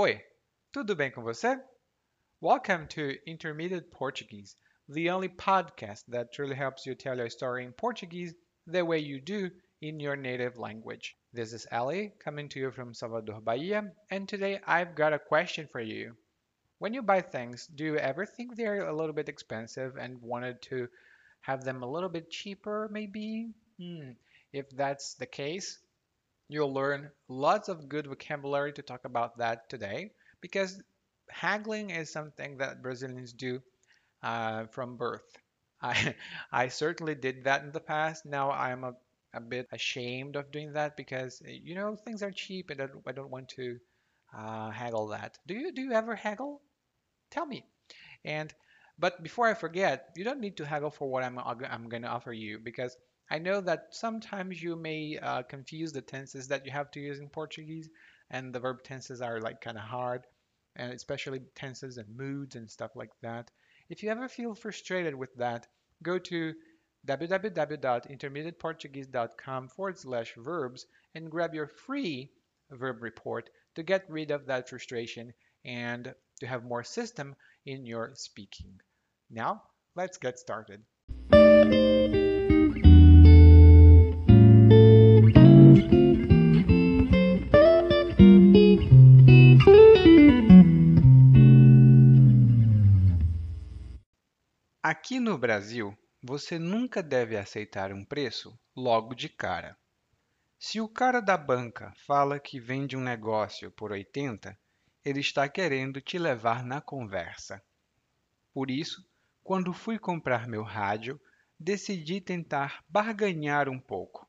Oi, tudo bem com você? Welcome to Intermediate Portuguese, the only podcast that truly helps you tell your story in Portuguese the way you do in your native language. This is Ali coming to you from Salvador, Bahia, and today I've got a question for you. When you buy things, do you ever think they're a little bit expensive and wanted to have them a little bit cheaper, maybe? Hmm. If that's the case, you'll learn lots of good vocabulary to talk about that today because haggling is something that Brazilians do uh, from birth. I, I certainly did that in the past. Now I'm a, a bit ashamed of doing that because you know things are cheap and I don't, I don't want to uh, haggle that. Do you do you ever haggle? Tell me. And but before I forget, you don't need to haggle for what I'm I'm going to offer you because I know that sometimes you may uh, confuse the tenses that you have to use in Portuguese, and the verb tenses are like kind of hard, and especially tenses and moods and stuff like that. If you ever feel frustrated with that, go to www.intermediateportuguese.com forward slash verbs and grab your free verb report to get rid of that frustration and to have more system in your speaking. Now, let's get started. Aqui no Brasil, você nunca deve aceitar um preço logo de cara. Se o cara da banca fala que vende um negócio por 80, ele está querendo te levar na conversa. Por isso, quando fui comprar meu rádio, decidi tentar barganhar um pouco.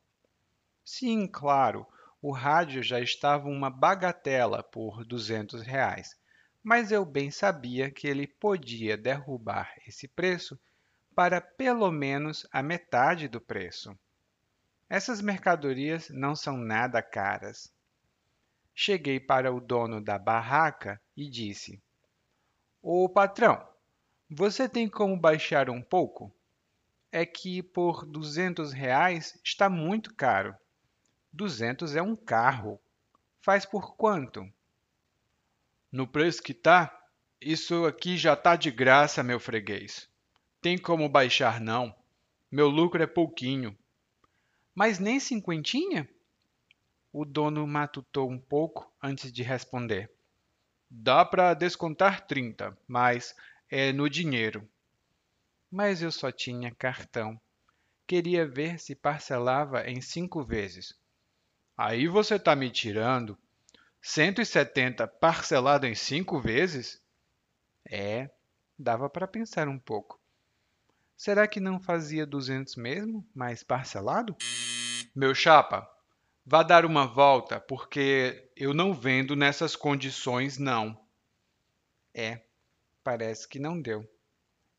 Sim, claro, o rádio já estava uma bagatela por 200 reais, mas eu bem sabia que ele podia derrubar esse preço para pelo menos a metade do preço. Essas mercadorias não são nada caras. Cheguei para o dono da barraca e disse: Ô patrão, você tem como baixar um pouco? É que por 200 reais está muito caro. 200 é um carro. Faz por quanto? No preço que tá, isso aqui já tá de graça, meu freguês. Tem como baixar não. Meu lucro é pouquinho. Mas nem cinquentinha? O dono matutou um pouco antes de responder. Dá para descontar 30, mas é no dinheiro. Mas eu só tinha cartão. Queria ver se parcelava em cinco vezes. Aí você tá me tirando. 170 parcelado em cinco vezes? É, dava para pensar um pouco. Será que não fazia 200 mesmo, mas parcelado? Meu chapa, vá dar uma volta, porque eu não vendo nessas condições, não. É, parece que não deu.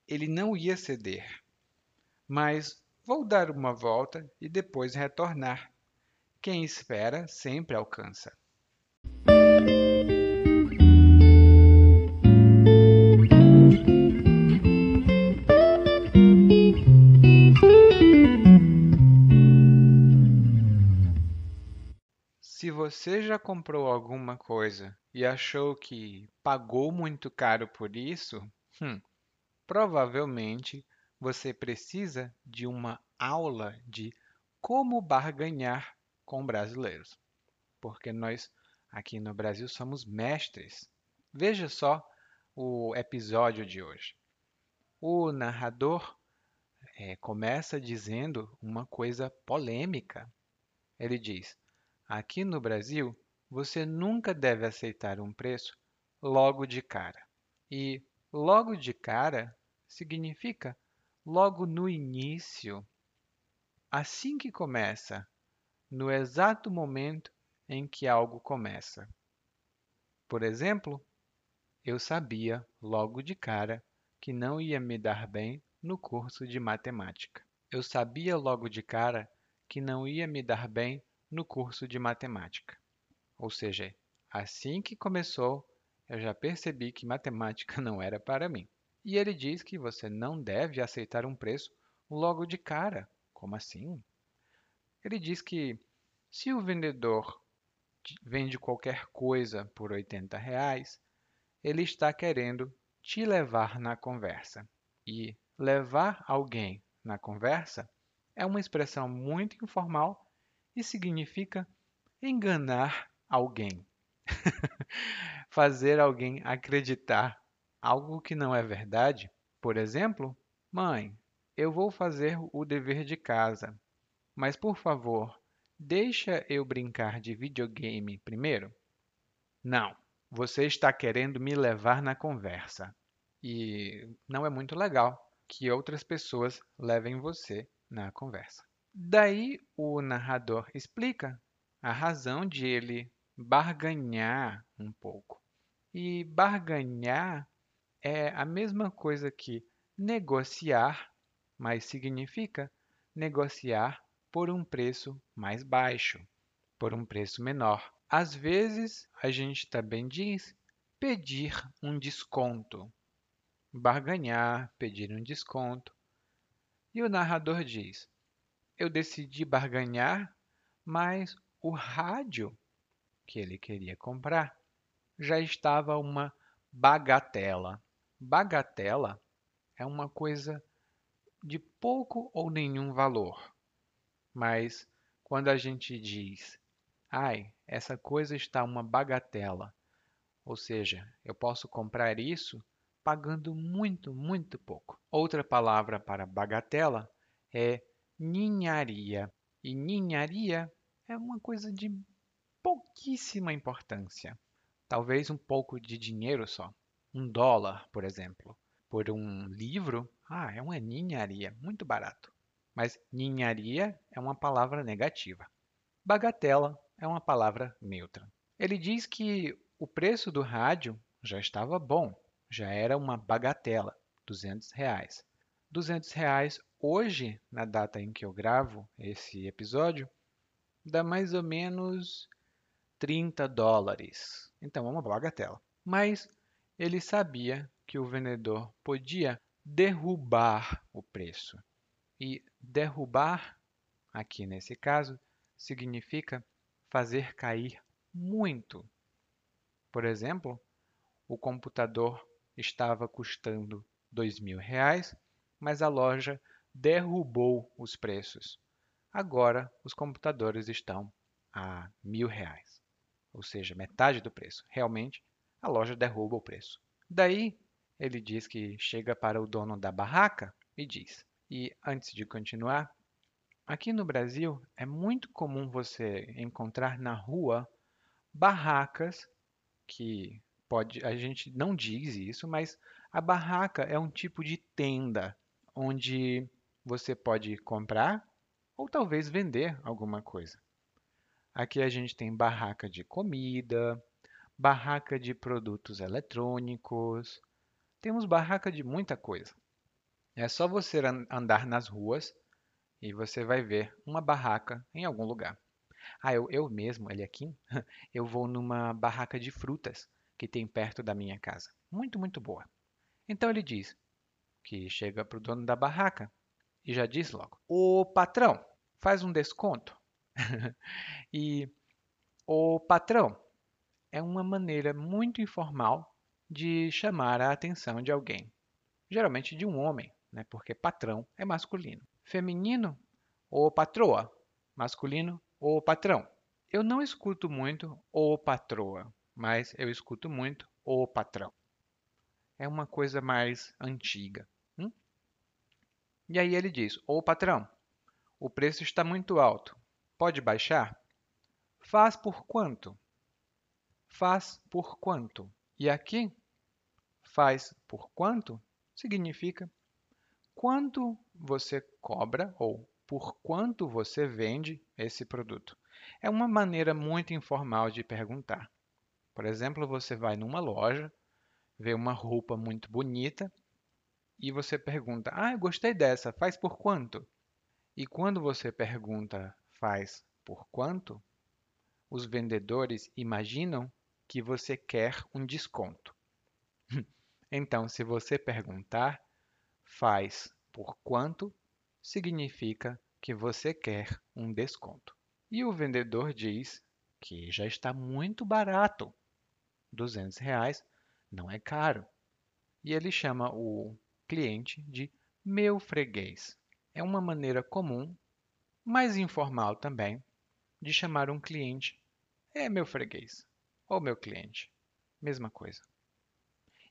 Ele não ia ceder. Mas vou dar uma volta e depois retornar. Quem espera sempre alcança. Se você já comprou alguma coisa e achou que pagou muito caro por isso, hum, provavelmente você precisa de uma aula de como barganhar com brasileiros, porque nós aqui no Brasil somos mestres. Veja só o episódio de hoje. O narrador é, começa dizendo uma coisa polêmica. Ele diz: Aqui no Brasil, você nunca deve aceitar um preço logo de cara. E logo de cara significa logo no início. Assim que começa, no exato momento em que algo começa. Por exemplo, eu sabia logo de cara que não ia me dar bem no curso de matemática. Eu sabia logo de cara que não ia me dar bem no curso de matemática. Ou seja, assim que começou, eu já percebi que matemática não era para mim. E ele diz que você não deve aceitar um preço logo de cara. Como assim? Ele diz que se o vendedor vende qualquer coisa por 80 reais, ele está querendo te levar na conversa. E levar alguém na conversa é uma expressão muito informal e significa enganar alguém. Fazer alguém acreditar algo que não é verdade. Por exemplo, mãe, eu vou fazer o dever de casa, mas por favor, deixa eu brincar de videogame primeiro? Não, você está querendo me levar na conversa. E não é muito legal que outras pessoas levem você na conversa. Daí o narrador explica a razão de ele barganhar um pouco. E barganhar é a mesma coisa que negociar, mas significa negociar por um preço mais baixo, por um preço menor. Às vezes, a gente também diz pedir um desconto, barganhar, pedir um desconto. E o narrador diz: Eu decidi barganhar, mas o rádio que ele queria comprar já estava uma bagatela. Bagatela é uma coisa de pouco ou nenhum valor. Mas quando a gente diz, ai, essa coisa está uma bagatela, ou seja, eu posso comprar isso pagando muito, muito pouco. Outra palavra para bagatela é ninharia. E ninharia é uma coisa de pouquíssima importância. Talvez um pouco de dinheiro só. Um dólar, por exemplo. Por um livro, ah, é uma ninharia, muito barato. Mas ninharia é uma palavra negativa. Bagatela é uma palavra neutra. Ele diz que o preço do rádio já estava bom, já era uma bagatela, 200 reais. 200 reais hoje, na data em que eu gravo esse episódio, dá mais ou menos 30 dólares. Então é uma bagatela. Mas ele sabia que o vendedor podia derrubar o preço. E derrubar, aqui nesse caso, significa fazer cair muito. Por exemplo, o computador estava custando mil reais, mas a loja derrubou os preços. Agora os computadores estão a reais, ou seja, metade do preço. Realmente, a loja derruba o preço. Daí ele diz que chega para o dono da barraca e diz: e antes de continuar, aqui no Brasil é muito comum você encontrar na rua barracas que pode, a gente não diz isso, mas a barraca é um tipo de tenda onde você pode comprar ou talvez vender alguma coisa. Aqui a gente tem barraca de comida, barraca de produtos eletrônicos, temos barraca de muita coisa. É só você andar nas ruas e você vai ver uma barraca em algum lugar. Ah, eu, eu mesmo, ali aqui, eu vou numa barraca de frutas que tem perto da minha casa. Muito, muito boa. Então ele diz que chega para o dono da barraca e já diz logo: Ô patrão, faz um desconto. e o patrão é uma maneira muito informal de chamar a atenção de alguém, geralmente de um homem né? porque patrão é masculino. Feminino, ou patroa. Masculino, ou patrão. Eu não escuto muito ou patroa, mas eu escuto muito o patrão. É uma coisa mais antiga. Hum? E aí ele diz: Ô patrão, o preço está muito alto. Pode baixar? Faz por quanto? Faz por quanto? E aqui, faz por quanto significa quanto você cobra ou por quanto você vende esse produto. É uma maneira muito informal de perguntar. Por exemplo, você vai numa loja, vê uma roupa muito bonita e você pergunta: Ah, eu gostei dessa, faz por quanto? E quando você pergunta faz por quanto, os vendedores imaginam que você quer um desconto. então, se você perguntar, faz por quanto significa que você quer um desconto. E o vendedor diz que já está muito barato. 200 reais não é caro. E ele chama o cliente de meu freguês. É uma maneira comum, mais informal também, de chamar um cliente é meu freguês ou meu cliente. Mesma coisa.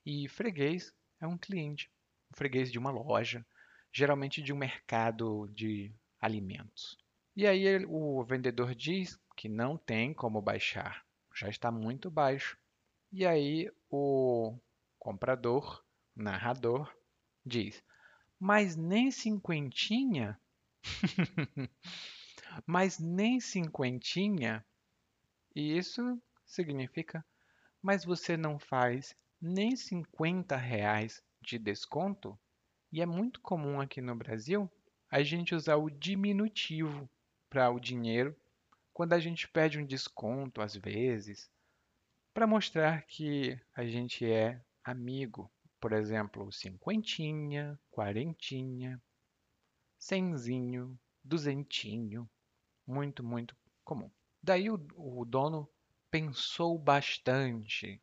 E freguês é um cliente, freguês de uma loja, geralmente de um mercado de alimentos. E aí o vendedor diz que não tem como baixar, já está muito baixo. E aí o comprador, narrador, diz: Mas nem cinquentinha? Mas nem cinquentinha? E isso significa: Mas você não faz nem 50 reais de desconto? E é muito comum aqui no Brasil a gente usar o diminutivo para o dinheiro quando a gente pede um desconto, às vezes, para mostrar que a gente é amigo. Por exemplo, cinquentinha, quarentinha, cenzinho, duzentinho. Muito, muito comum. Daí o, o dono pensou bastante.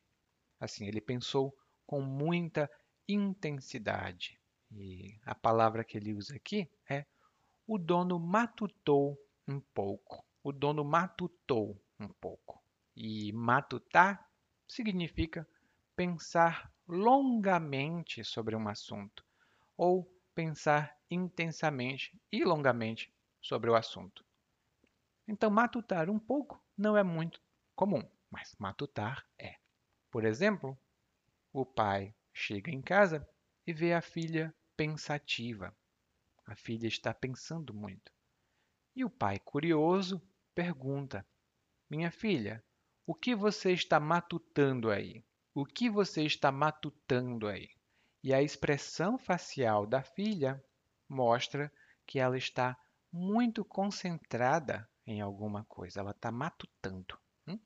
Assim, ele pensou com muita intensidade. E a palavra que ele usa aqui é o dono matutou um pouco. O dono matutou um pouco. E matutar significa pensar longamente sobre um assunto ou pensar intensamente e longamente sobre o assunto. Então, matutar um pouco não é muito comum, mas matutar é. Por exemplo, o pai chega em casa e vê a filha pensativa. A filha está pensando muito. E o pai, curioso, pergunta: Minha filha, o que você está matutando aí? O que você está matutando aí? E a expressão facial da filha mostra que ela está muito concentrada em alguma coisa, ela está matutando. Hum?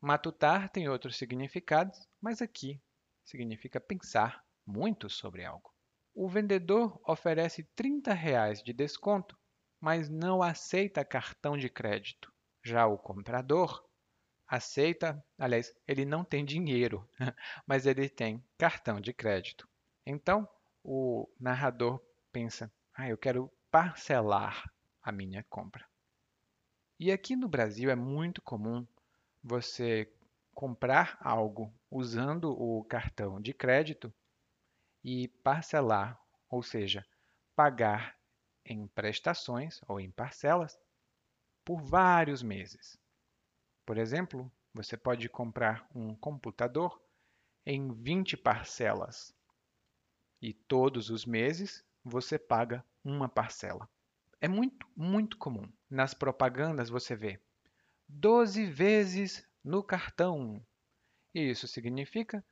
Matutar tem outros significados, mas aqui significa pensar muito sobre algo. O vendedor oferece 30 reais de desconto, mas não aceita cartão de crédito. Já o comprador aceita, aliás, ele não tem dinheiro, mas ele tem cartão de crédito. Então, o narrador pensa: ah, eu quero parcelar a minha compra. E aqui no Brasil é muito comum você comprar algo usando o cartão de crédito e parcelar, ou seja, pagar em prestações ou em parcelas por vários meses. Por exemplo, você pode comprar um computador em 20 parcelas e todos os meses você paga uma parcela. É muito, muito comum. Nas propagandas você vê 12 vezes no cartão. E isso significa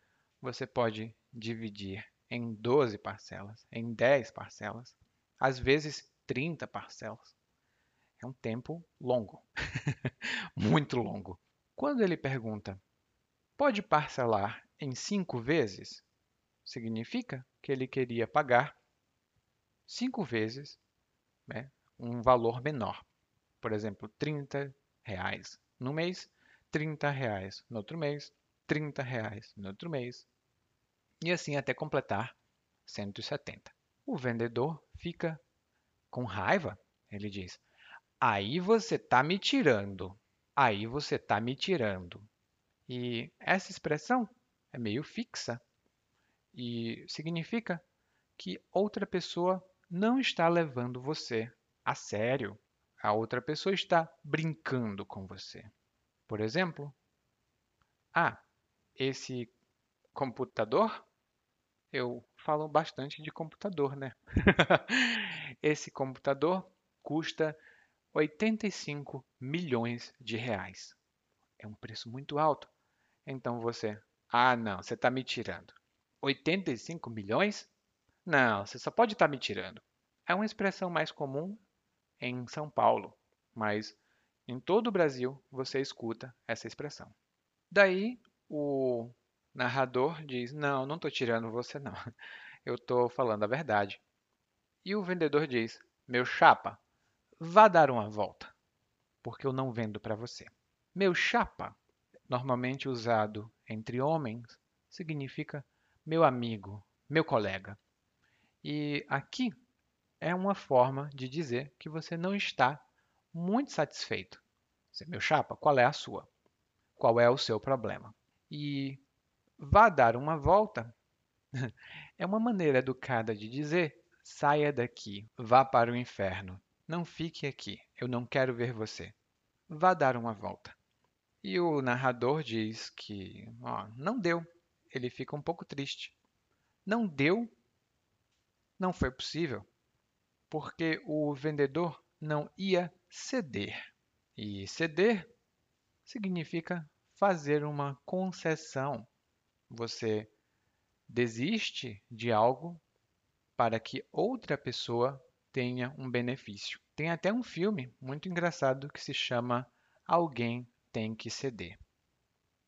você pode dividir em 12 parcelas, em 10 parcelas, às vezes 30 parcelas. É um tempo longo, muito longo. Quando ele pergunta, pode parcelar em cinco vezes? Significa que ele queria pagar cinco vezes né, um valor menor. Por exemplo, 30 reais no mês, 30 reais no outro mês, 30 reais no outro mês, e assim até completar 170. O vendedor fica com raiva, ele diz: Aí você está me tirando. Aí você está me tirando. E essa expressão é meio fixa e significa que outra pessoa não está levando você a sério. A outra pessoa está brincando com você. Por exemplo, ah, esse computador, eu falo bastante de computador, né? esse computador custa 85 milhões de reais. É um preço muito alto. Então você, ah, não, você está me tirando. 85 milhões? Não, você só pode estar tá me tirando. É uma expressão mais comum em São Paulo, mas em todo o Brasil você escuta essa expressão. Daí o narrador diz: Não, não estou tirando você, não. Eu estou falando a verdade. E o vendedor diz: Meu chapa, vá dar uma volta, porque eu não vendo para você. Meu chapa, normalmente usado entre homens, significa meu amigo, meu colega. E aqui é uma forma de dizer que você não está muito satisfeito. Meu chapa, qual é a sua? Qual é o seu problema? E vá dar uma volta é uma maneira educada de dizer saia daqui, vá para o inferno. Não fique aqui, eu não quero ver você. Vá dar uma volta. E o narrador diz que ó, não deu. Ele fica um pouco triste. Não deu? Não foi possível, porque o vendedor não ia ceder. E ceder significa fazer uma concessão. Você desiste de algo para que outra pessoa tenha um benefício. Tem até um filme muito engraçado que se chama Alguém Tem que Ceder.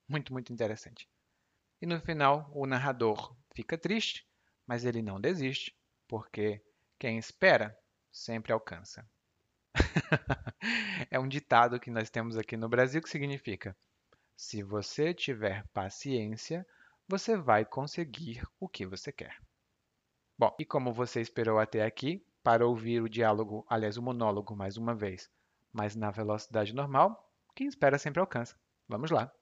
Muito, muito interessante. E no final, o narrador fica triste, mas ele não desiste, porque quem espera sempre alcança. é um ditado que nós temos aqui no Brasil que significa: se você tiver paciência, você vai conseguir o que você quer. Bom, e como você esperou até aqui, para ouvir o diálogo, aliás, o monólogo mais uma vez, mas na velocidade normal, quem espera sempre alcança. Vamos lá.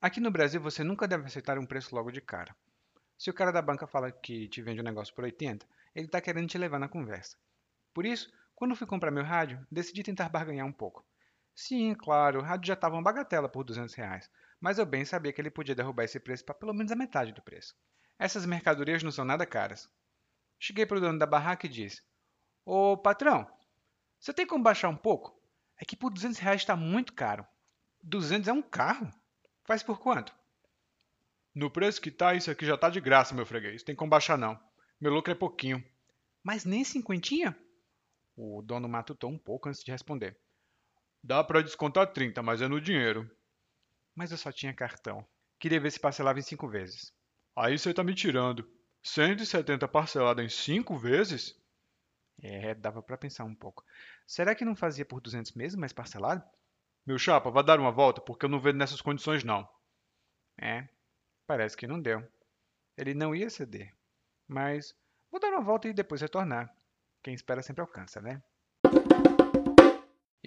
Aqui no Brasil, você nunca deve aceitar um preço logo de cara. Se o cara da banca fala que te vende um negócio por 80, ele está querendo te levar na conversa. Por isso, quando fui comprar meu rádio, decidi tentar barganhar um pouco. Sim, claro, rádio já estava uma bagatela por 200 reais, mas eu bem sabia que ele podia derrubar esse preço para pelo menos a metade do preço. Essas mercadorias não são nada caras. Cheguei para o dono da barraca e disse: Ô patrão, você tem como baixar um pouco? É que por 200 reais está muito caro. 200 é um carro? Faz por quanto? No preço que tá, isso aqui já tá de graça, meu freguês. Tem como baixar não. Meu lucro é pouquinho. Mas nem cinquentinha? O dono matutou um pouco antes de responder. Dá para descontar 30, mas é no dinheiro. Mas eu só tinha cartão. Queria ver se parcelava em cinco vezes. Aí você tá me tirando. 170 parcelado em cinco vezes? É, dava para pensar um pouco. Será que não fazia por 200 mesmo, mas parcelado? Meu chapa, vá dar uma volta, porque eu não vejo nessas condições não. É, parece que não deu. Ele não ia ceder. Mas vou dar uma volta e depois retornar. Quem espera sempre alcança, né?